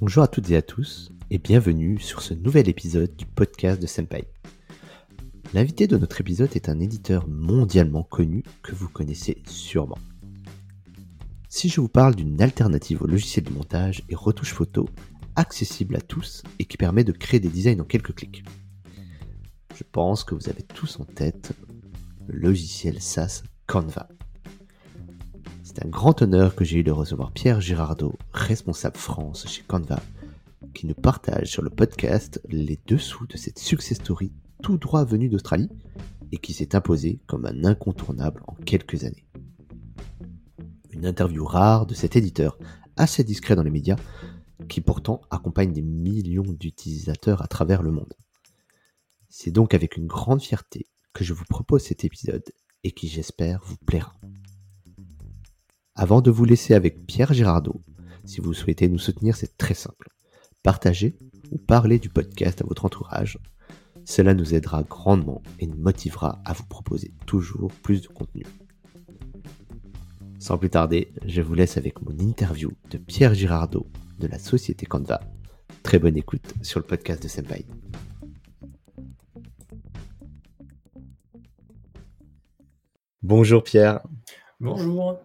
Bonjour à toutes et à tous et bienvenue sur ce nouvel épisode du podcast de Senpai. L'invité de notre épisode est un éditeur mondialement connu que vous connaissez sûrement. Si je vous parle d'une alternative au logiciel de montage et retouche photo accessible à tous et qui permet de créer des designs en quelques clics. Je pense que vous avez tous en tête le logiciel SaaS Canva. Un grand honneur que j'ai eu de recevoir Pierre Girardot, responsable France chez Canva, qui nous partage sur le podcast les dessous de cette success story tout droit venue d'Australie et qui s'est imposée comme un incontournable en quelques années. Une interview rare de cet éditeur, assez discret dans les médias, qui pourtant accompagne des millions d'utilisateurs à travers le monde. C'est donc avec une grande fierté que je vous propose cet épisode et qui j'espère vous plaira. Avant de vous laisser avec Pierre Girardot, si vous souhaitez nous soutenir, c'est très simple. Partagez ou parlez du podcast à votre entourage. Cela nous aidera grandement et nous motivera à vous proposer toujours plus de contenu. Sans plus tarder, je vous laisse avec mon interview de Pierre Girardot de la société Canva. Très bonne écoute sur le podcast de Senpai. Bonjour Pierre. Bonjour.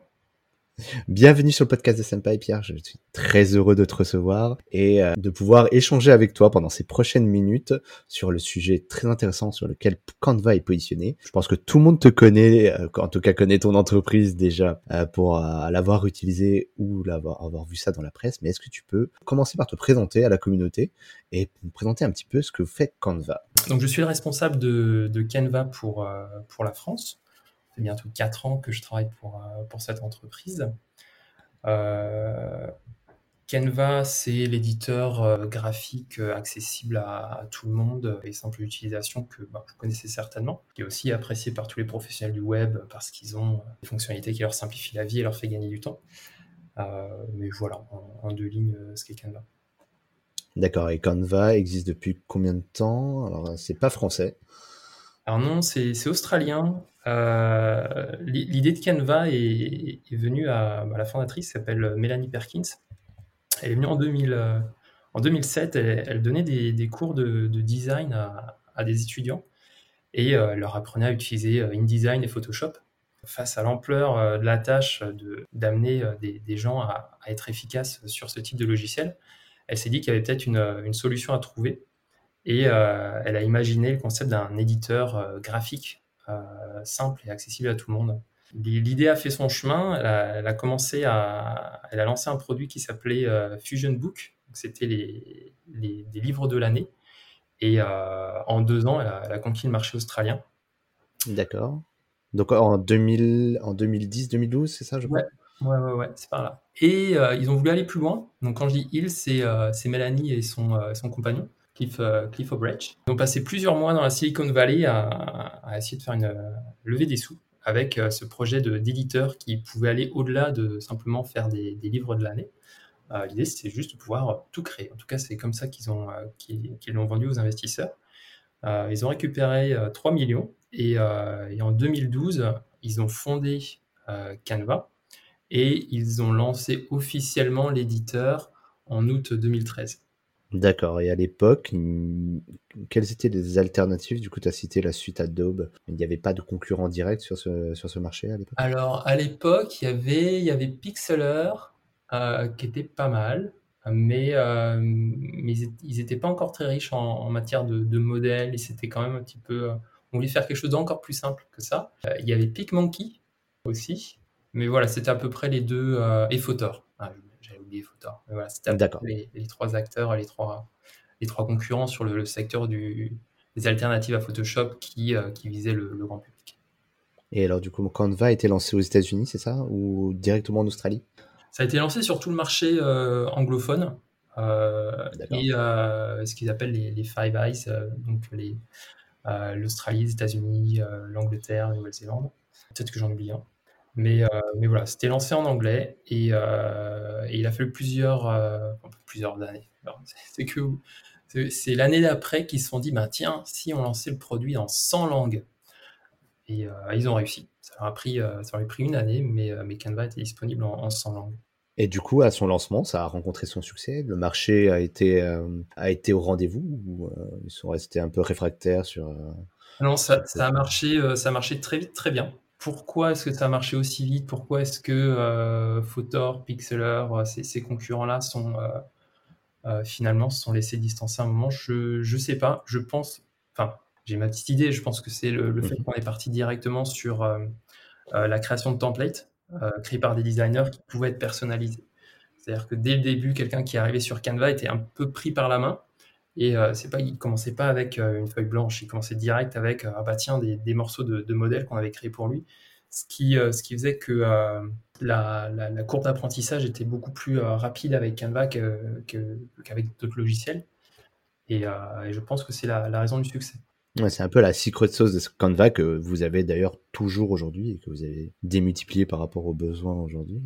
Bienvenue sur le podcast de Senpai Pierre, je suis très heureux de te recevoir et euh, de pouvoir échanger avec toi pendant ces prochaines minutes sur le sujet très intéressant sur lequel Canva est positionné. Je pense que tout le monde te connaît, euh, en tout cas connaît ton entreprise déjà euh, pour l'avoir utilisé ou l'avoir avoir vu ça dans la presse, mais est-ce que tu peux commencer par te présenter à la communauté et me présenter un petit peu ce que faites Canva? Donc je suis le responsable de, de Canva pour, pour la France fait bientôt 4 ans que je travaille pour, euh, pour cette entreprise. Euh, Canva, c'est l'éditeur euh, graphique accessible à, tout le monde et simple d'utilisation que bah, vous connaissez certainement, qui est aussi apprécié par tous les professionnels du web parce qu'ils ont des fonctionnalités qui leur simplifient la vie et leur fait gagner du temps. mais voilà, en, deux lignes, ce qu'est Canva. D'accord, et Canva existe depuis combien de temps? Alors, c'est pas français. Alors non, c'est australien. Euh, l'idée de Canva est, venue à, bah, la fondatrice, s'appelle Mélanie Perkins. Elle est venue en, 2000, euh, en 2007. Elle, donnait des, cours de, design à, des étudiants et euh, elle leur apprenait à utiliser InDesign et Photoshop. Face à l'ampleur de la tâche d'amener des, gens à, être efficaces sur ce type de logiciel, elle s'est dit qu'il y avait peut-être une, solution à trouver et elle a imaginé le concept d'un éditeur graphique euh, simple et accessible à tout le monde. L'idée a fait son chemin. Elle a, commencé à, elle a lancé un produit qui s'appelait euh, Fusion Book. C'était les, des livres de l'année. Et euh, en deux ans, elle a, conquis le marché australien. D'accord. Donc en, 2000, en 2010, 2012, c'est ça, je crois? Ouais, ouais, ouais, c'est par là. Et ils ont voulu aller plus loin. Donc quand je dis ils, c'est Mélanie et son, son compagnon. Cliff, euh, Cliff O'Bridge. Ils ont passé plusieurs mois dans la Silicon Valley à, essayer de faire une euh, levée des sous avec euh, ce projet d'éditeur qui pouvait aller au-delà de simplement faire des, livres de l'année. L'idée, c'était juste de pouvoir tout créer. En tout cas, c'est comme ça qu'ils ont qu'ils, l'ont vendu aux investisseurs. ils ont récupéré 3 millions et, en 2012, ils ont fondé Canva et ils ont lancé officiellement l'éditeur en août 2013. D'accord. Et à l'époque, quelles étaient les alternatives? Du coup, tu as cité la suite Adobe. Il n'y avait pas de concurrent direct sur ce, sur ce marché à l'époque? Alors, à l'époque, il y avait, il y avait Pixlr euh, qui était pas mal, mais, euh, mais ils n'étaient pas encore très riches en, matière de, modèles et c'était quand même un petit peu. Euh, on voulait faire quelque chose d'encore plus simple que ça. il y avait PicMonkey aussi, mais voilà, c'était à peu près les deux. et Photor. Ah, c'était les, les, trois acteurs, les trois, les trois concurrents sur le, secteur du, des alternatives à Photoshop qui, euh, qui visaient le, grand public. Et alors, du coup, Canva a été lancé aux États-Unis, c'est ça? Ou directement en Australie? Ça a été lancé sur tout le marché euh, anglophone. Euh, et ce qu'ils appellent les, les, Five Eyes, donc l'Australie, les États-Unis, l'Angleterre, la Nouvelle-Zélande. Peut-être que j'en oublie un. Mais, euh, mais voilà, c'était lancé en anglais et, euh, il a fallu plusieurs, euh, plusieurs années. C'est que c'est l'année d'après qu'ils se sont dit, bah, tiens, si on lançait le produit en 100 langues. Et ils ont réussi. Ça leur a pris, ça pris une année, mais, mais Canva était disponible en, en 100 langues. Et du coup, à son lancement, ça a rencontré son succès. Le marché a été, a été au rendez-vous ou ils sont restés un peu réfractaires sur. non, ça, ça, a marché, ça a marché très vite, très bien pourquoi est-ce que ça a marché aussi vite? Pourquoi est-ce que euh, Photor, Pixeler, euh, ces, concurrents-là sont euh, finalement se sont laissés distancer un moment? Je ne sais pas. Je pense, enfin, j'ai ma petite idée. Je pense que c'est le, fait mhm. qu'on est parti directement sur la création de templates créés par des designers qui pouvaient être personnalisés. C'est-à-dire que dès le début, quelqu'un qui est arrivé sur Canva était un peu pris par la main et euh, c'est pas, il commençait pas avec euh, une feuille blanche, il commençait direct avec euh, ah bah tiens des, morceaux de, de modèles qu'on avait créés pour lui, ce qui, ce qui faisait que la, la, courbe d'apprentissage était beaucoup plus rapide avec Canva qu'avec d'autres logiciels. Et, et, je pense que c'est la, la raison du succès. Ouais, c'est un peu la secret sauce de Canva que vous avez d'ailleurs toujours aujourd'hui et que vous avez démultiplié par rapport aux besoins aujourd'hui.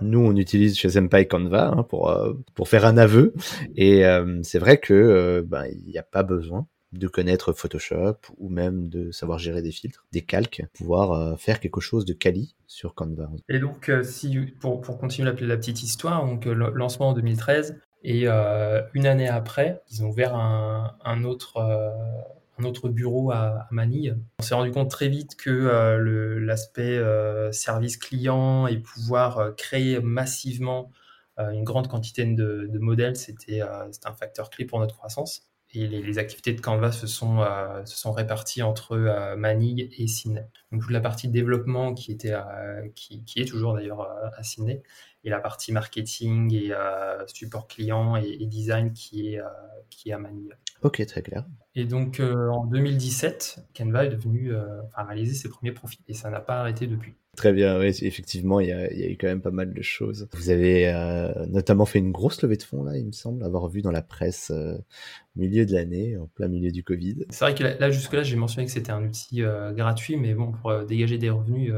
Nous, on utilise chez Senpai Canva hein, pour, euh, pour faire un aveu. Et euh, c'est vrai que euh, ben, il n'y a pas besoin de connaître Photoshop ou même de savoir gérer des filtres, des calques, pouvoir faire quelque chose de quali sur Canva. Et donc, si, pour, pour continuer la, la petite histoire, donc lancement en 2013, et euh, une année après, ils ont ouvert un, euh, autre bureau à, Manille. On s'est rendu compte très vite que euh, l'aspect service client et pouvoir créer massivement une grande quantité de, modèles, c'était un facteur clé pour notre croissance. Et les, activités de Canva se sont, réparties entre Manille et Sydney. Donc toute la partie développement qui est toujours d'ailleurs à Sydney et la partie marketing et euh, support client et, design qui est, euh, qui est à Manille. Ok, très clair. Et donc euh, en 2017, Canva est devenu, enfin, réaliser ses premiers profits et ça n'a pas arrêté depuis. Très bien, oui, effectivement, il y, a, il y, a, eu quand même pas mal de choses. Vous avez notamment fait une grosse levée de fonds, là, il me semble, avoir vu dans la presse milieu de l'année, en plein milieu du Covid. C'est vrai que là, jusque-là, j'ai mentionné que c'était un outil gratuit, mais bon, pour dégager des revenus,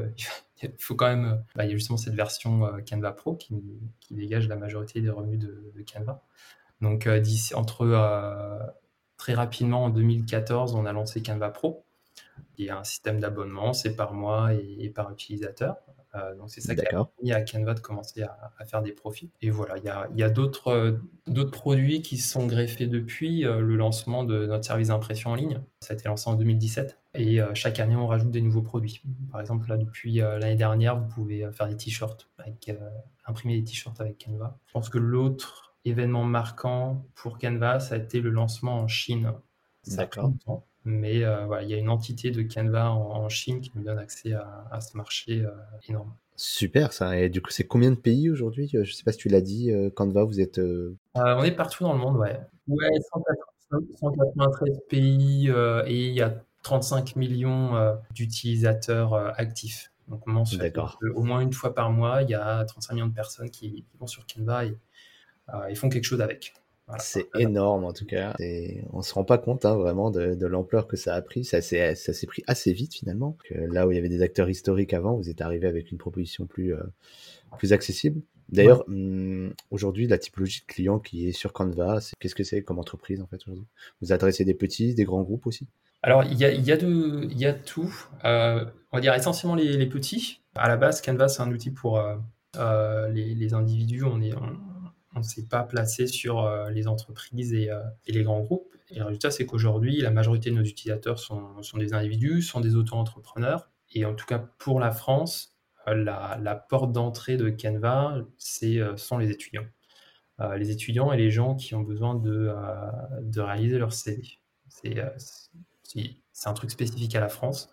il faut quand même. Euh, bah, il y a justement cette version euh, Canva Pro qui, dégage la majorité des revenus de, Canva. Donc, euh, entre très rapidement en 2014, on a lancé Canva Pro. Il y a un système d'abonnement, c'est par mois et par utilisateur. Euh, donc c'est ça qui a permis à Canva de commencer à, faire des profits. Et voilà, il y a, y a d'autres, euh, d'autres produits qui sont greffés depuis euh, le lancement de notre service d'impression en ligne. Ça a été lancé en 2017. Et chaque année, on rajoute des nouveaux produits. Par exemple, là, depuis l'année dernière, vous pouvez faire des t-shirts, avec, imprimer des t-shirts avec Canva. Je pense que l'autre événement marquant pour Canva, ça a été le lancement en Chine. D'accord. Mais euh, voilà, il y a une entité de Canva en, Chine qui nous donne accès à, ce marché euh, énorme. Super ça. Et du coup, c'est combien de pays aujourd'hui? Je ne sais pas si tu l'as dit, euh, Canva, vous êtes. on est partout dans le monde, ouais. Ouais, 193 pays et il y a 35 millions d'utilisateurs actifs. Donc D'accord. Au moins une fois par mois, il y a 35 millions de personnes qui, vont sur Canva et ils font quelque chose avec c'est énorme en tout cas. Et on se rend pas compte hein, vraiment de, de l'ampleur que ça a pris. Ça s'est pris assez vite finalement. Que là où il y avait des acteurs historiques avant, vous êtes arrivé avec une proposition plus, euh, plus accessible. D'ailleurs, hum, aujourd'hui, la typologie de client qui est sur Canva, qu'est-ce que c'est comme entreprise en fait aujourd'hui? Vous adressez des petits, des grands groupes aussi? Alors, il y a, y, a de, y a tout. Euh, on va dire essentiellement les, les, petits. À la base, Canva, c'est un outil pour euh, euh les, les, individus. On est, on ne s'est pas placé sur euh, les entreprises euh, et, les grands groupes. Et le résultat, c'est qu'aujourd'hui, la majorité de nos utilisateurs sont, des individus, sont des auto-entrepreneurs. Et en tout cas, pour la France, euh, la, porte d'entrée de Canva, c'est sont les étudiants. les étudiants et les gens qui ont besoin de, de réaliser leur CV. C'est un truc spécifique à la France.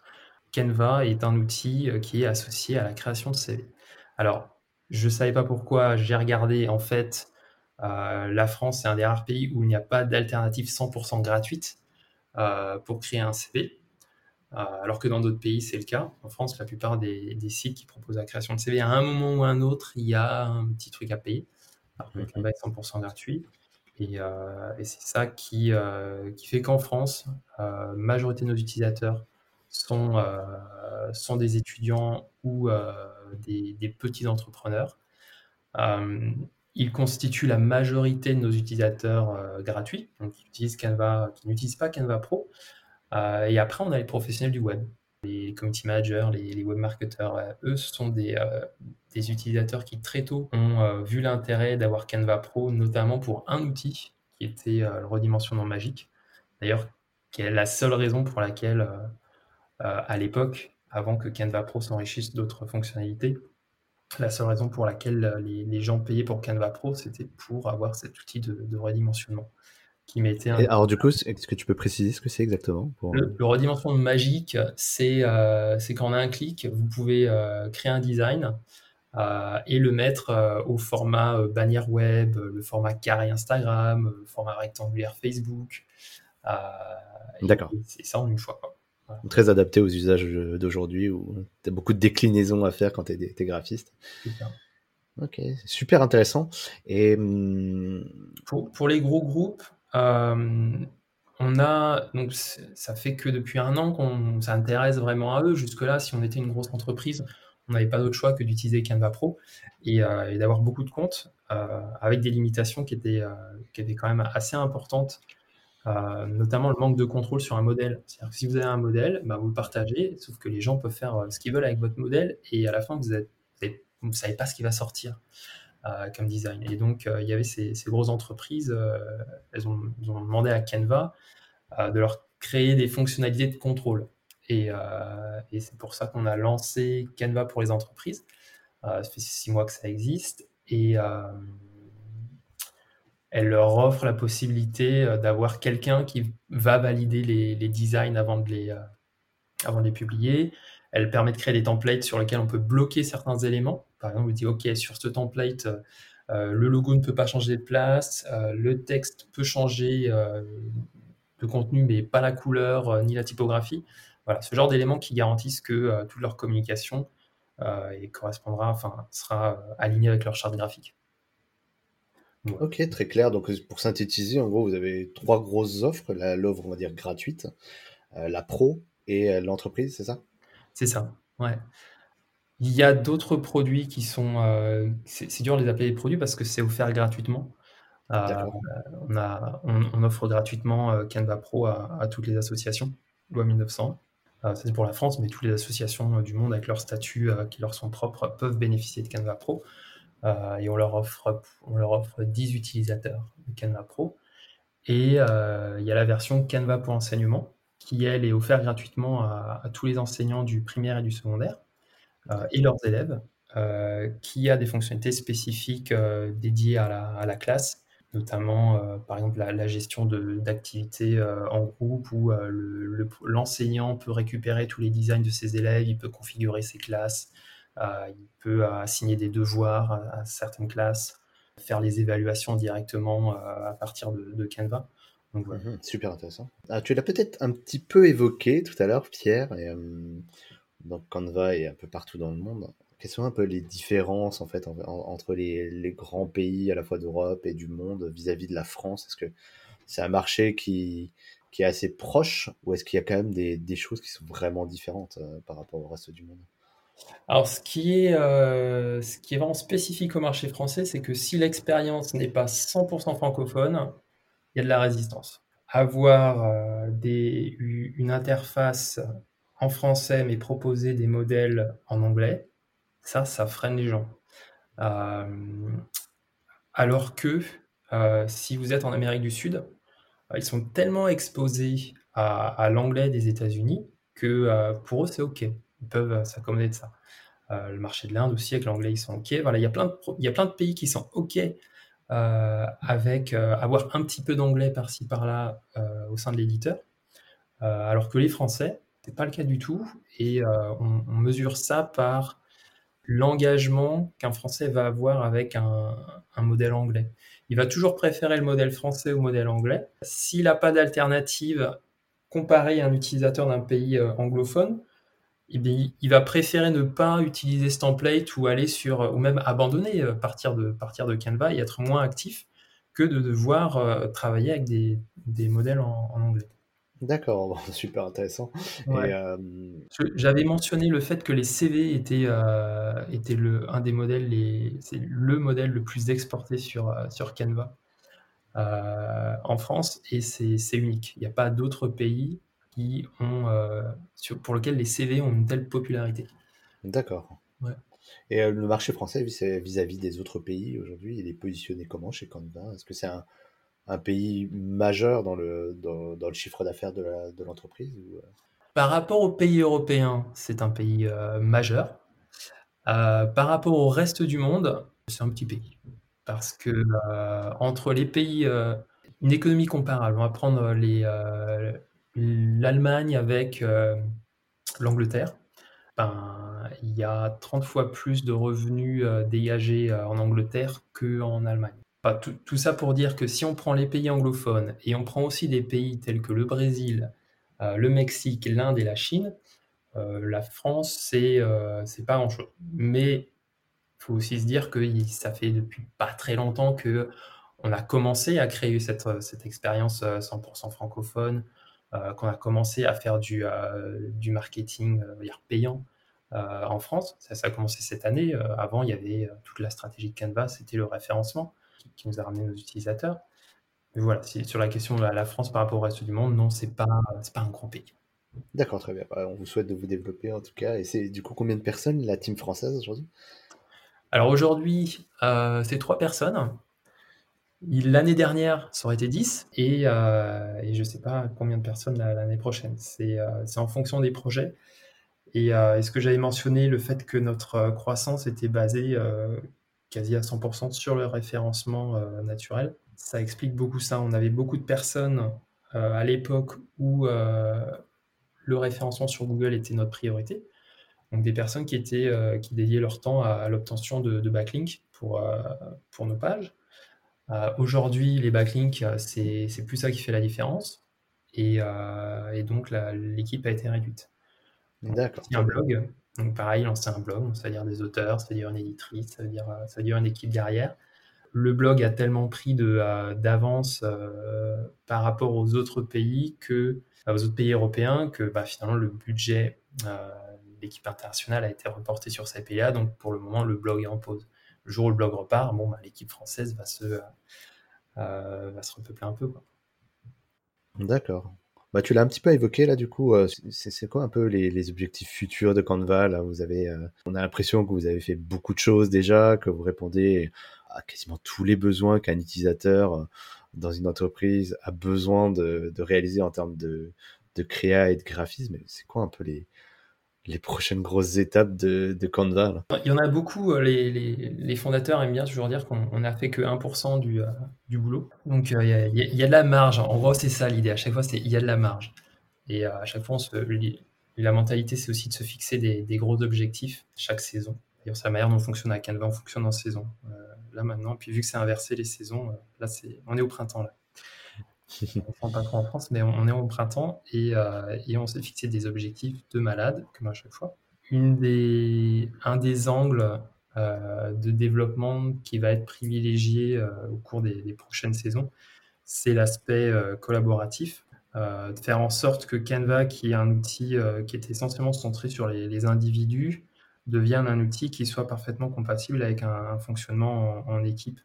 Canva est un outil qui est associé à la création de CV. Alors, je ne savais pas pourquoi, j'ai regardé, en fait, la France, c'est un des rares pays où il n'y a pas d'alternative 100% gratuite euh, pour créer un CV. Euh, alors que dans d'autres pays, c'est le cas. En France, la plupart des, sites qui proposent la création de CV, à un moment ou un autre, il y a un petit truc à payer. Alors que est 100% gratuit. Et, c'est ça qui, qui fait qu'en France, la majorité de nos utilisateurs sont, sont des étudiants ou des, petits entrepreneurs. Euh, ils constituent la majorité de nos utilisateurs euh, gratuits, donc qui utilisent Canva, qui n'utilisent pas Canva Pro. Euh, et après, on a les professionnels du web, les community managers, les, web marketeurs. eux, ce sont des, des utilisateurs qui très tôt ont vu l'intérêt d'avoir Canva Pro, notamment pour un outil qui était le redimensionnement magique. D'ailleurs, qui est la seule raison pour laquelle, à l'époque, avant que Canva Pro s'enrichisse d'autres fonctionnalités, la seule raison pour laquelle les, gens payaient pour Canva Pro, c'était pour avoir cet outil de redimensionnement alors du coup, est-ce que tu peux préciser ce que c'est exactement le, redimensionnement magique, c'est euh, on a un clic, vous pouvez euh, créer un design euh, et le mettre au format bannière web, le format carré Instagram, le format rectangulaire Facebook. D'accord. C'est ça en une fois. Très adapté aux usages d'aujourd'hui où tu as beaucoup de déclinaisons à faire quand tu es, graphiste. Ok, super intéressant. Et hum, pour, pour les gros groupes, euh, on a donc ça fait que depuis un an qu'on s'intéresse vraiment à eux. Jusque-là, si on était une grosse entreprise, on n'avait pas d'autre choix que d'utiliser Canva Pro et, euh, d'avoir beaucoup de comptes euh, avec des limitations qui étaient, qui étaient quand même assez importantes, notamment le manque de contrôle sur un modèle. C'est-à-dire si vous avez un modèle, bah, vous le partagez, sauf que les gens peuvent faire ce qu'ils veulent avec votre modèle et à la fin, vous ne savez pas ce qui va sortir. Euh, comme design. Et donc, euh, il y avait ces, grosses entreprises, euh, elles ont, demandé à Canva de leur créer des fonctionnalités de contrôle. Et, c'est pour ça qu'on a lancé Canva pour les entreprises. ça fait six mois que ça existe. Et elle leur offre la possibilité d'avoir quelqu'un qui va valider les, designs avant de les, avant de les publier. Elle permet de créer des templates sur lesquels on peut bloquer certains éléments. Par exemple, vous dites, OK, sur ce template, euh, le logo ne peut pas changer de place, euh, le texte peut changer euh, de contenu, mais pas la couleur ni la typographie. Voilà, ce genre d'éléments qui garantissent que toute leur communication correspondra, enfin, sera alignée avec leur charte graphique. Ok, très clair. Donc, pour synthétiser, en gros, vous avez trois grosses offres l'offre, on va dire, gratuite, la pro et l'entreprise, c'est ça? C'est ça, ouais. Il y a d'autres produits qui sont, euh, c'est dur de les appeler des produits parce que c'est offert gratuitement. Euh, on a on offre gratuitement, euh, Canva Pro à toutes les associations, loi 1900. c'est pour la France, mais toutes les associations, du monde avec leurs statuts, qui leur sont propres peuvent bénéficier de Canva Pro. Et on leur offre on leur offre 10 utilisateurs de Canva Pro et il y a la version Canva pour enseignement qui, est offerte gratuitement à tous les enseignants du primaire et du secondaire. Euh, et leurs élèves, euh, qui a des fonctionnalités spécifiques euh, dédiées à la, classe, notamment par exemple la, gestion d'activités en groupe où l'enseignant peut récupérer tous les designs de ses élèves, il peut configurer ses classes, il peut assigner des devoirs à, certaines classes, faire les évaluations directement à partir de, Canva. Donc, mmh super intéressant. Ah, tu l'as peut-être un petit peu évoqué tout à l'heure, Pierre, et, donc Canva est un peu partout dans le monde. Quelles sont un peu les différences en fait entre les, grands pays à la fois d'Europe et du monde vis-à-vis de la France? Est-ce que c'est un marché qui, est assez proche ou est-ce qu'il y a quand même des, choses qui sont vraiment différentes euh, par rapport au reste du monde? Alors, ce qui, est, euh, ce qui est vraiment spécifique au marché français, c'est que si l'expérience n'est pas 100% francophone, il y a de la résistance. Avoir euh, une interface en français mais proposer des modèles en anglais, ça, ça freine les gens. Euh, alors que si vous êtes en Amérique du Sud, ils sont tellement exposés à, l'anglais des États-Unis que pour eux c'est ok, ils peuvent s'accommoder de ça. le marché de l'Inde aussi avec l'anglais ils sont ok. Voilà, il y a plein de pays qui sont ok avec avoir un petit peu d'anglais par-ci par-là au sein de l'éditeur, alors que les Français c'est pas le cas du tout. Et euh, on, mesure ça par l'engagement qu'un Français va avoir avec un, modèle anglais. Il va toujours préférer le modèle français au modèle anglais. S'il n'a pas d'alternative comparé à un utilisateur d'un pays euh, anglophone, eh il va préférer ne pas utiliser ce template ou aller sur, ou même abandonner, euh, partir de, partir de Canva et être moins actif que de devoir travailler avec des, modèles en anglais. D'accord, super intéressant. Euh, j'avais mentionné le fait que les CV étaient, euh, étaient le, un des modèles, c'est le modèle le plus exporté sur, euh, sur Canva en France et c'est unique. Il n'y a pas d'autres pays qui ont, pour lesquels les CV ont une telle popularité. D'accord. Et le marché français vis-à-vis des autres pays aujourd'hui, il est positionné comment chez Canva? Est-ce que c'est un, un, pays majeur dans le, dans, dans le chiffre d'affaires de l'entreprise Par rapport aux pays européens, c'est un pays majeur. Euh, par rapport au reste du monde, c'est un petit pays. Parce que euh, entre les pays, euh, une économie comparable, on va prendre l'Allemagne avec l'Angleterre. Ben, il y a 30 fois plus de revenus dégagés en Angleterre qu'en Allemagne. tout, ça pour dire que si on prend les pays anglophones et on prend aussi des pays tels que le Brésil, le Mexique, l'Inde et la Chine, euh, la France, c'est euh, pas grand-chose. Mais il faut aussi se dire que ça fait depuis pas très longtemps que on a commencé à créer cette, cette expérience 100% euh, francophone, qu'on a commencé à faire du, du marketing payant en France. Ça, ça, a commencé cette année. avant, il y avait toute la stratégie de Canva, c'était le référencement qui, nous a ramené nos utilisateurs. Mais voilà, sur la question de la France par rapport au reste du monde, non, c'est pas, pas un grand pays. D'accord, très bien. Bah, on vous souhaite de vous développer en tout cas. Et c'est du coup combien de personnes la team française aujourd'hui? Alors aujourd'hui, euh, c'est trois personnes. L'année dernière, ça aurait été 10 et, euh, et je ne sais pas combien de personnes l'année prochaine. Euh, c'est en fonction des projets. Et est-ce que j'avais mentionné le fait que notre croissance était basée quasi à 100% sur le référencement naturel? Ça explique beaucoup ça. On avait beaucoup de personnes à l'époque où le référencement sur Google était notre priorité. Donc des personnes qui, étaient, euh, qui dédiaient leur temps à, l'obtention de, de backlinks pour, euh, pour nos pages. Euh, aujourd'hui, les backlinks, c'est plus ça qui fait la différence. Et, donc l'équipe a été réduite. D'accord. Un blog. Donc pareil, lancer un blog, ça veut dire des auteurs, ça veut dire une éditrice, ça veut dire, ça veut dire une équipe derrière. Le blog a tellement pris d'avance par rapport aux autres pays que aux autres pays européens que bah, finalement le budget euh, de l'équipe internationale a été reporté sur ces pays-là. Donc pour le moment, le blog est en pause. Le jour où le blog repart, bah, l'équipe française va se, euh, va se repeupler un peu. D'accord. Bah, tu l'as un petit peu évoqué là, du coup. Euh, c'est quoi un peu les, objectifs futurs de Canva avez, On a l'impression que vous avez fait beaucoup de choses déjà, que vous répondez à quasiment tous les besoins qu'un utilisateur dans une entreprise a besoin de, réaliser en termes de, de créa et de graphisme. C'est quoi un peu les, les prochaines grosses étapes de, Canva Il y en a beaucoup. Euh, les, fondateurs aiment bien toujours dire qu'on n'a fait que 1% du, euh, du boulot. Donc euh, il y, a, de la marge. En gros, c'est ça l'idée. À chaque fois, c'est il y a de la marge. Et à chaque fois, la mentalité, c'est aussi de se fixer des, gros objectifs chaque saison. D'ailleurs, c'est la manière dont on fonctionne à Canva, on fonctionne en saison là maintenant. Puis vu que c'est inversé les saisons, là c'est, on est au printemps là. On ne pas trop en France, mais on, est au printemps et, euh, et on s'est fixé des objectifs de malade, comme à chaque fois. Un des angles euh, de développement qui va être privilégié au cours des, prochaines saisons, c'est l'aspect collaboratif. de faire en sorte que Canva, qui est un outil qui est essentiellement centré sur les individus, devienne un outil qui soit parfaitement compatible avec un, fonctionnement en, équipe.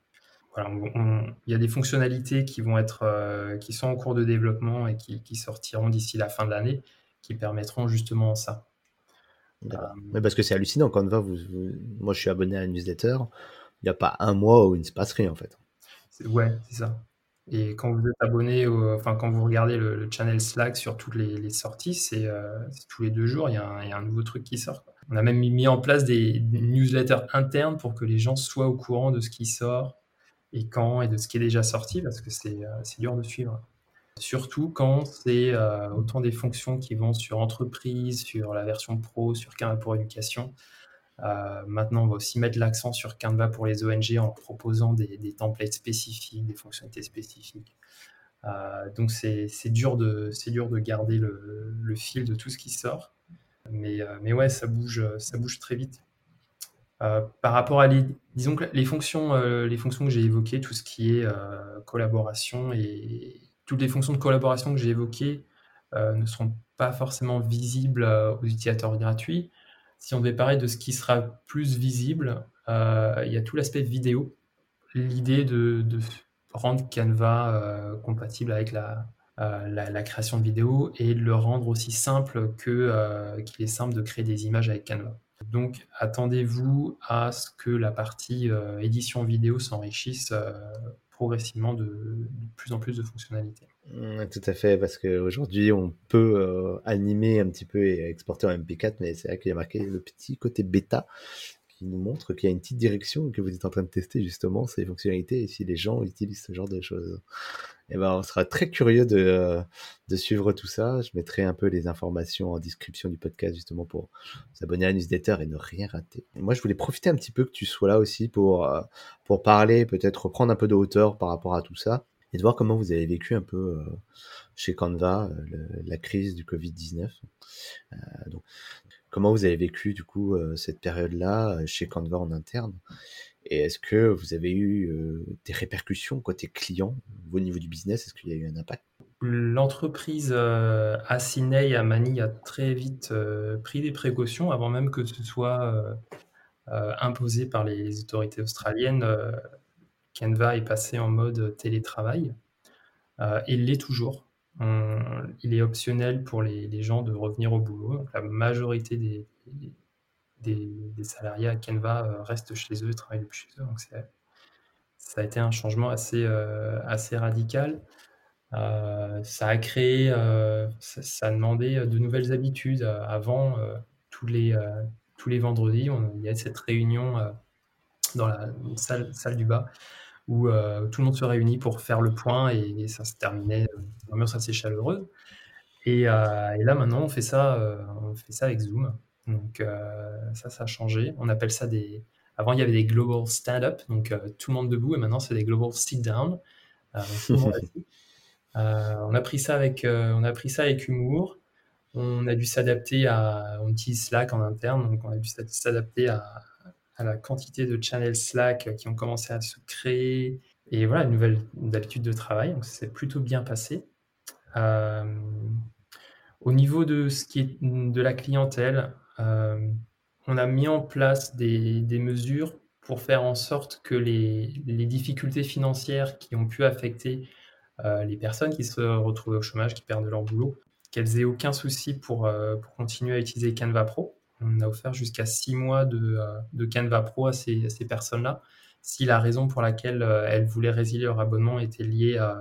Il y a des fonctionnalités qui vont être, euh, qui sont en cours de développement et qui, sortiront d'ici la fin de l'année, qui permettront justement ça. Mais parce que c'est hallucinant quand va, vous, moi je suis abonné à une newsletter, il n'y a pas un mois où il ne se passe rien en fait. Ouais, c'est ça. Et quand vous êtes abonné, enfin quand vous regardez le, channel Slack sur toutes les, sorties, euh, c'est tous les deux jours, il y, a un, nouveau truc qui sort. On a même mis en place des newsletters internes pour que les gens soient au courant de ce qui sort et quand et de ce qui est déjà sorti parce que c'est euh, dur de suivre. Surtout quand c'est euh, autant des fonctions qui vont sur entreprise, sur la version pro, sur Canva pour éducation. Euh, maintenant, on va aussi mettre l'accent sur Canva pour les ONG en proposant des, templates spécifiques, des fonctionnalités spécifiques. donc c'est dur, de, dur de garder le, fil de tout ce qui sort. Mais, mais ouais, ça bouge, ça bouge très vite. Euh, par rapport à les, disons les fonctions, les fonctions que j'ai évoquées, tout ce qui est collaboration et toutes les fonctions de collaboration que j'ai évoquées ne seront pas forcément visibles aux utilisateurs gratuits. Si on devait parler de ce qui sera plus visible, il y a tout l'aspect vidéo. L'idée de, rendre Canva compatible avec la, euh, création de vidéos et de le rendre aussi simple euh, qu'il est simple de créer des images avec Canva. Donc attendez-vous à ce que la partie édition vidéo s'enrichisse progressivement de, plus en plus de fonctionnalités. Mmh, tout à fait, parce qu'aujourd'hui, on peut animer un petit peu et exporter en MP4, mais c'est vrai qu'il y a marqué le petit côté bêta qui nous montre qu'il y a une petite direction que vous êtes en train de tester justement ces fonctionnalités et si les gens utilisent ce genre de choses. Eh ben, on sera très curieux de, euh, de suivre tout ça. Je mettrai un peu les informations en description du podcast justement pour s'abonner à la newsletter et ne rien rater. moi, je voulais profiter un petit peu que tu sois là aussi pour, euh, pour parler, peut-être reprendre un peu de hauteur par rapport à tout ça et de voir comment vous avez vécu un peu euh, chez Canva la crise du Covid-19. donc, Comment vous avez vécu du coup euh, cette période-là euh, chez Canva en interne? Et est-ce que vous avez eu euh, des répercussions côté client au niveau du business? Est-ce qu'il y a eu un impact? L'entreprise euh, à Manille a très vite pris des précautions avant même que ce soit imposé par les autorités australiennes. Canva est passé en mode télétravail et l'est toujours il est optionnel pour les, gens de revenir au boulot. la majorité des, salariés à Canva euh, restent chez eux travaillent depuis chez eux. Donc ça a été un changement assez, euh, radical. Euh, ça a créé, ça, a demandé de nouvelles habitudes. Avant, tous, les, tous les vendredis, il y a cette réunion dans la salle, salle du bas où tout le monde se réunit pour faire le point et, ça se terminait dans une ambiance assez chaleureuse. Et, et, là, maintenant, on fait ça, on fait ça avec Zoom. Donc, ça, ça a changé. On appelle ça des. Avant, il y avait des global stand-up, donc tout le monde debout, et maintenant, c'est des global sit-down. on a pris ça avec, on a pris ça avec humour. On a dû s'adapter à, on utilise Slack en interne, donc on a dû s'adapter à, à la quantité de channels Slack qui ont commencé à se créer. Et voilà, une nouvelle habitude de travail. Donc, ça s'est plutôt bien passé. Euh, au niveau de ce qui est de la clientèle, euh, on a mis en place des, mesures pour faire en sorte que les, difficultés financières qui ont pu affecter euh, les personnes qui se retrouvent au chômage, qui perdent leur boulot, qu'elles aient aucun souci pour, pour continuer à utiliser Canva Pro. On a offert jusqu'à six mois de, euh, Canva Pro à ces personnes-là, si la raison pour laquelle euh, elles voulaient résilier leur abonnement était liée, à,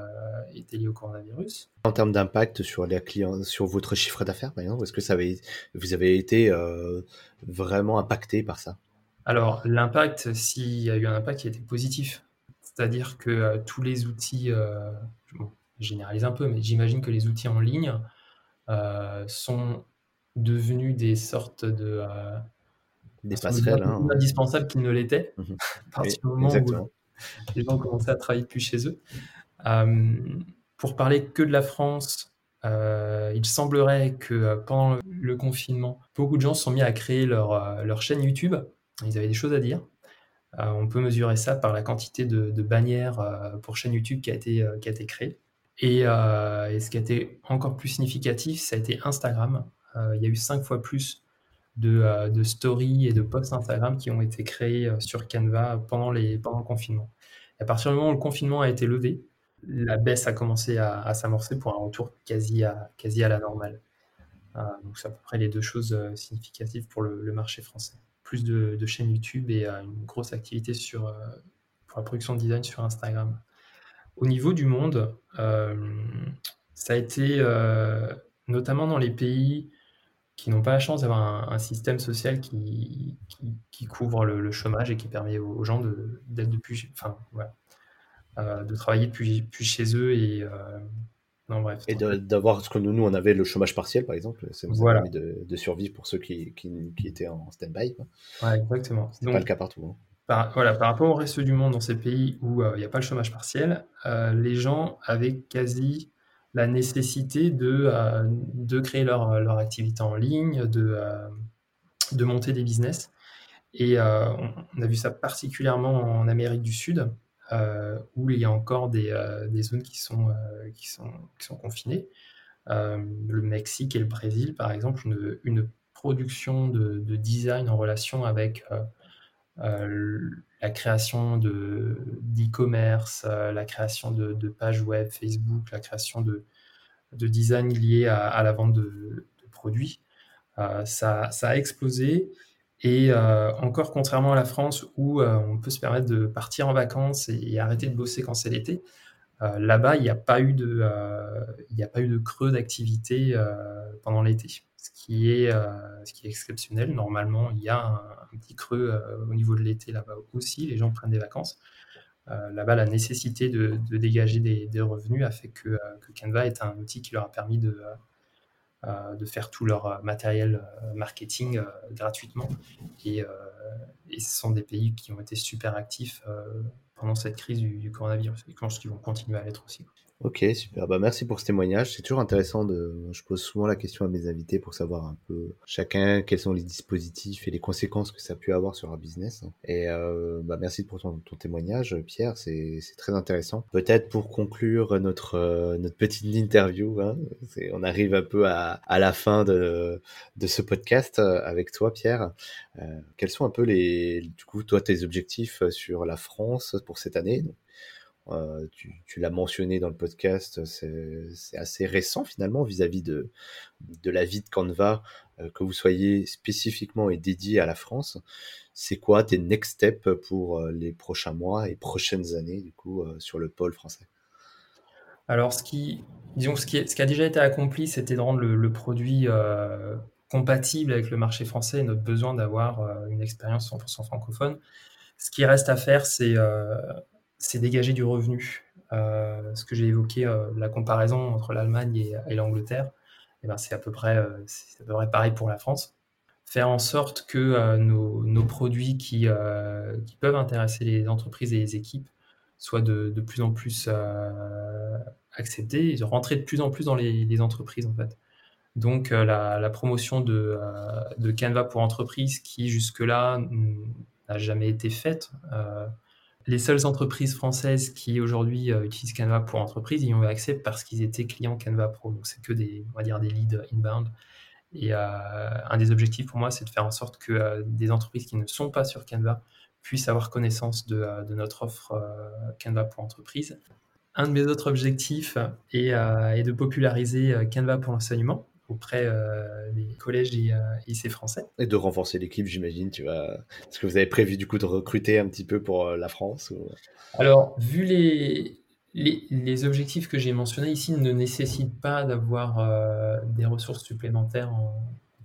était liée au coronavirus. En termes d'impact sur les clients, sur votre chiffre d'affaires, par exemple, est-ce que ça avait, vous avez été euh, vraiment impacté par ça? Alors, l'impact, s'il y a eu un impact, il était positif. C'est-à-dire que tous les outils, je généralise un peu, mais j'imagine que les outils en ligne sont devenus des sortes de euh, des passerelles hein, indispensables qu'ils ne l'étaient mmh à partir du moment où euh, les gens commençaient à travailler plus chez eux. Euh, pour parler que de la France, il semblerait que pendant le confinement, beaucoup de gens se sont mis à créer leur, leur chaîne YouTube. Ils avaient des choses à dire. on peut mesurer ça par la quantité de, de bannières pour chaîne YouTube qui a été, qui a été créée. Et, et, ce qui a été encore plus significatif, ça a été Instagram. Euh, il y a eu cinq fois plus de, euh, de, stories et de posts Instagram qui ont été créés euh, sur Canva pendant, les, pendant le confinement. Et à partir du moment où le confinement a été levé, la baisse a commencé à, s'amorcer pour un retour quasi à, quasi à la normale. donc c'est à peu près les deux choses significatives pour le, marché français. Plus de, de chaînes YouTube et une grosse activité sur, pour la production de design sur Instagram. Au niveau du monde, ça a été notamment dans les pays qui n'ont pas la chance d'avoir un, système social qui, qui, couvre le, chômage et qui permet aux, gens de, d'être depuis, enfin, euh, de travailler depuis, chez eux et euh, non, bref. Et d'avoir ce que nous, nous, on avait le chômage partiel, par exemple, ça nous a permis de, survivre pour ceux qui, qui, étaient en stand-by. Ouais, exactement. C'est pas le cas partout. Hein. Par, voilà, par rapport au reste du monde, dans ces pays où euh, il n'y a pas le chômage partiel, les gens avaient quasi la nécessité de, euh, de créer leur, leur, activité en ligne, de, euh, de monter des business. Et euh, on, a vu ça particulièrement en Amérique du Sud, où il y a encore des, des zones qui sont, qui sont, qui sont confinées. le Mexique et le Brésil, par exemple, une, production de, design en relation avec la création de d'e-commerce, euh, la création de, pages web, Facebook, la création de, de design lié à, la vente de, produits. Euh, ça, a explosé Et encore contrairement à la France où on peut se permettre de partir en vacances et, arrêter de bosser quand c'est l'été, là-bas il n'y a pas eu de, il a pas eu de creux d'activité pendant l'été, ce qui est exceptionnel. Normalement il y a un, petit creux au niveau de l'été là-bas aussi, les gens prennent des vacances. là-bas, la nécessité de, dégager des, revenus a fait que, Canva est un outil qui leur a permis de, euh, faire tout leur euh, matériel euh, marketing gratuitement. Et, ce sont des pays qui ont été super actifs pendant cette crise du, coronavirus et je pense qu'ils vont continuer à l'être aussi. Ok, super. Bah, merci pour ce témoignage. C'est toujours intéressant de. Je pose souvent la question à mes invités pour savoir un peu chacun quels sont les dispositifs et les conséquences que ça a pu avoir sur leur business. Et euh, bah, merci pour ton, témoignage, Pierre. C'est très intéressant. Peut-être pour conclure notre euh, notre petite interview, hein, on arrive un peu à, à la fin de de ce podcast euh, avec toi, Pierre. Euh, quels sont un peu les du coup toi tes objectifs sur la France pour cette année? Euh, tu, l'as mentionné dans le podcast, c'est assez récent finalement vis-à-vis de, de la vie de Canva, euh, que vous soyez spécifiquement et dédié à la France. C'est quoi tes next steps pour euh, les prochains mois et prochaines années du coup sur le pôle français? Alors ce qui, disons, ce qui, ce qui a déjà été accompli, c'était de rendre le, produit compatible avec le marché français et notre besoin d'avoir une expérience 100% francophone. Ce qui reste à faire, c'est c'est dégager du revenu. Euh, ce que j'ai évoqué, euh, la comparaison entre l'Allemagne et, l'Angleterre, eh ben, c'est à, peu près, euh, à peu pareil pour la France. Faire en sorte que nos, produits qui, qui, peuvent intéresser les entreprises et les équipes soient de, plus en plus acceptés et de rentrer de plus en plus dans les, entreprises en fait. Donc la, promotion de, de, Canva pour entreprises qui jusque-là n'a jamais été faite les seules entreprises françaises qui aujourd'hui euh, utilisent Canva pour entreprise, y ont eu accès parce qu'ils étaient clients Canva Pro. Donc c'est que des, leads inbound. Et euh, un des objectifs pour moi, c'est de faire en sorte que euh, des entreprises qui ne sont pas sur Canva puissent avoir connaissance de, notre offre Canva pour entreprise. Un de mes autres objectifs est de populariser Canva pour l'enseignement auprès euh, des collèges et euh, lycées français. Et de renforcer l'équipe, j'imagine. Tu vas... Est-ce que vous avez prévu du coup de recruter un petit peu pour euh, la France Alors, vu les, les, objectifs que j'ai mentionnés ici, ne nécessitent pas d'avoir des ressources supplémentaires en,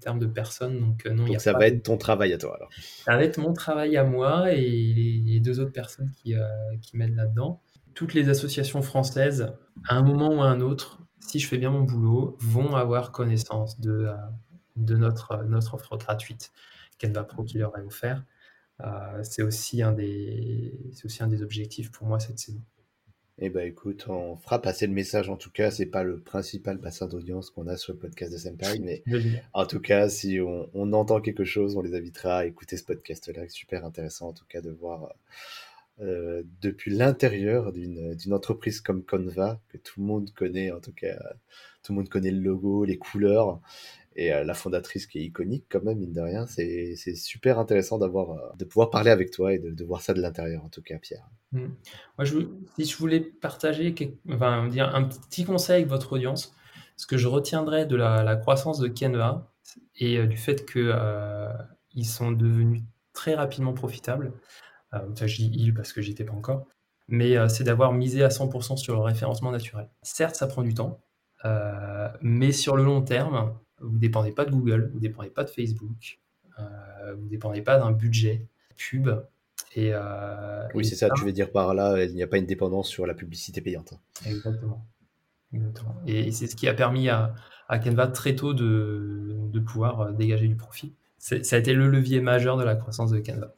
termes de personnes. Donc, non, donc ça va être ton travail à toi alors. Ça va être mon travail à moi et les, deux autres personnes qui, qui m'aident là-dedans. Toutes les associations françaises, à un moment ou à un autre, si je fais bien mon boulot, vont avoir connaissance de, euh, de notre, notre offre gratuite Canva Pro qui leur est offert. Euh, c'est aussi, un des, aussi un des objectifs pour moi cette saison. Eh ben écoute, on fera passer le message en tout cas. C'est pas le principal bassin d'audience qu'on a sur le podcast de Senpai, mais en tout cas, si on, on, entend quelque chose, on les invitera à écouter ce podcast-là. Super intéressant en tout cas de voir euh, depuis l'intérieur d'une entreprise comme Canva, que tout le monde connaît, en tout cas, tout le monde connaît le logo, les couleurs, et euh, la fondatrice qui est iconique quand même, mine de rien. C'est super intéressant d'avoir, euh, de pouvoir parler avec toi et de, voir ça de l'intérieur, en tout cas, Pierre. Mmh. Moi, si je voulais partager enfin, dire un petit conseil avec votre audience, ce que je retiendrai de la, croissance de Canva et du fait qu'ils sont devenus très rapidement profitables, euh, je dis il parce que j'y étais pas encore. Mais euh, c'est d'avoir misé à 100% sur le référencement naturel. Certes, ça prend du temps, euh, mais sur le long terme, vous ne dépendez pas de Google, vous ne dépendez pas de Facebook, vous ne dépendez pas d'un budget pub. Et, oui, c'est ça, tu veux dire par là, il n'y a pas une dépendance sur la publicité payante. Exactement. Et c'est ce qui a permis à, à Canva très tôt de, de, pouvoir dégager du profit. Ça a été le levier majeur de la croissance de Canva.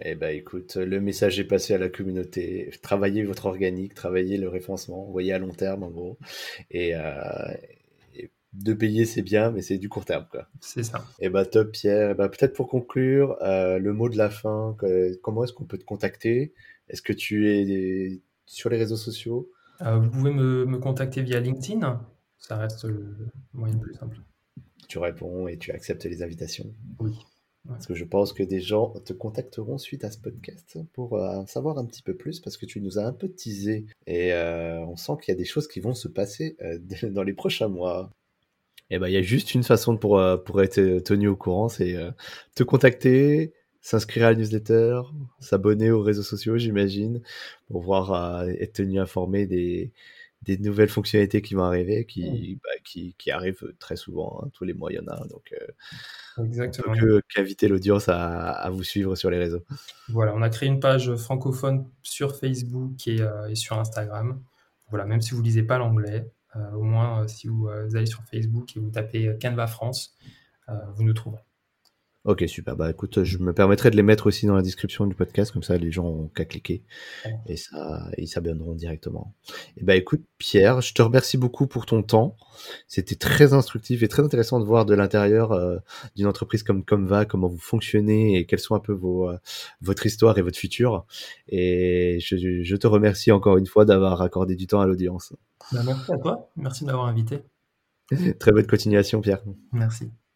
Eh ben écoute, le message est passé à la communauté. Travaillez votre organique, travaillez le référencement, voyez à long terme en gros. Et, euh, de payer c'est bien, mais c'est du court terme quoi. C'est ça. Eh ben top Pierre. Eh ben, peut-être pour conclure, euh, le mot de la fin. comment est-ce qu'on peut te contacter? Est-ce que tu es sur les réseaux sociaux? Euh, Vous pouvez me, me, contacter via LinkedIn. Ça reste le moyen le plus simple. Tu réponds et tu acceptes les invitations. Oui. Parce que je pense que des gens te contacteront suite à ce podcast pour euh, savoir un petit peu plus, parce que tu nous as un peu teasé et euh, on sent qu'il y a des choses qui vont se passer euh, dans les prochains mois. eh ben, il y a juste une façon pour, euh, pour être tenu au courant, c'est te contacter, s'inscrire à la newsletter, s'abonner aux réseaux sociaux, j'imagine, pour voir être tenu informé des, des nouvelles fonctionnalités qui vont arriver, qui, mmh. bah, qui, qui, arrivent très souvent. Hein. tous les mois, il y en a. Donc, Exactement. qu'inviter l'audience à, à, vous suivre sur les réseaux. Voilà, on a créé une page francophone sur Facebook et, et sur Instagram. Voilà, même si vous lisez pas l'anglais, euh, au moins, euh, si vous, euh, allez sur Facebook et vous tapez Canva France, vous nous trouverez. Ok, super. Bah écoute, je me permettrai de les mettre aussi dans la description du podcast, comme ça les gens ont qu'à cliquer et ça, ils s'abonneront directement. Et bah écoute, Pierre, je te remercie beaucoup pour ton temps. C'était très instructif et très intéressant de voir de l'intérieur d'une entreprise comme Canva comment vous fonctionnez et quelles sont un peu vos, votre histoire et votre futur. Et je, je te remercie encore une fois d'avoir accordé du temps à l'audience. Bah, merci à toi, merci de m'avoir invité. Très bonne continuation, Pierre. Merci.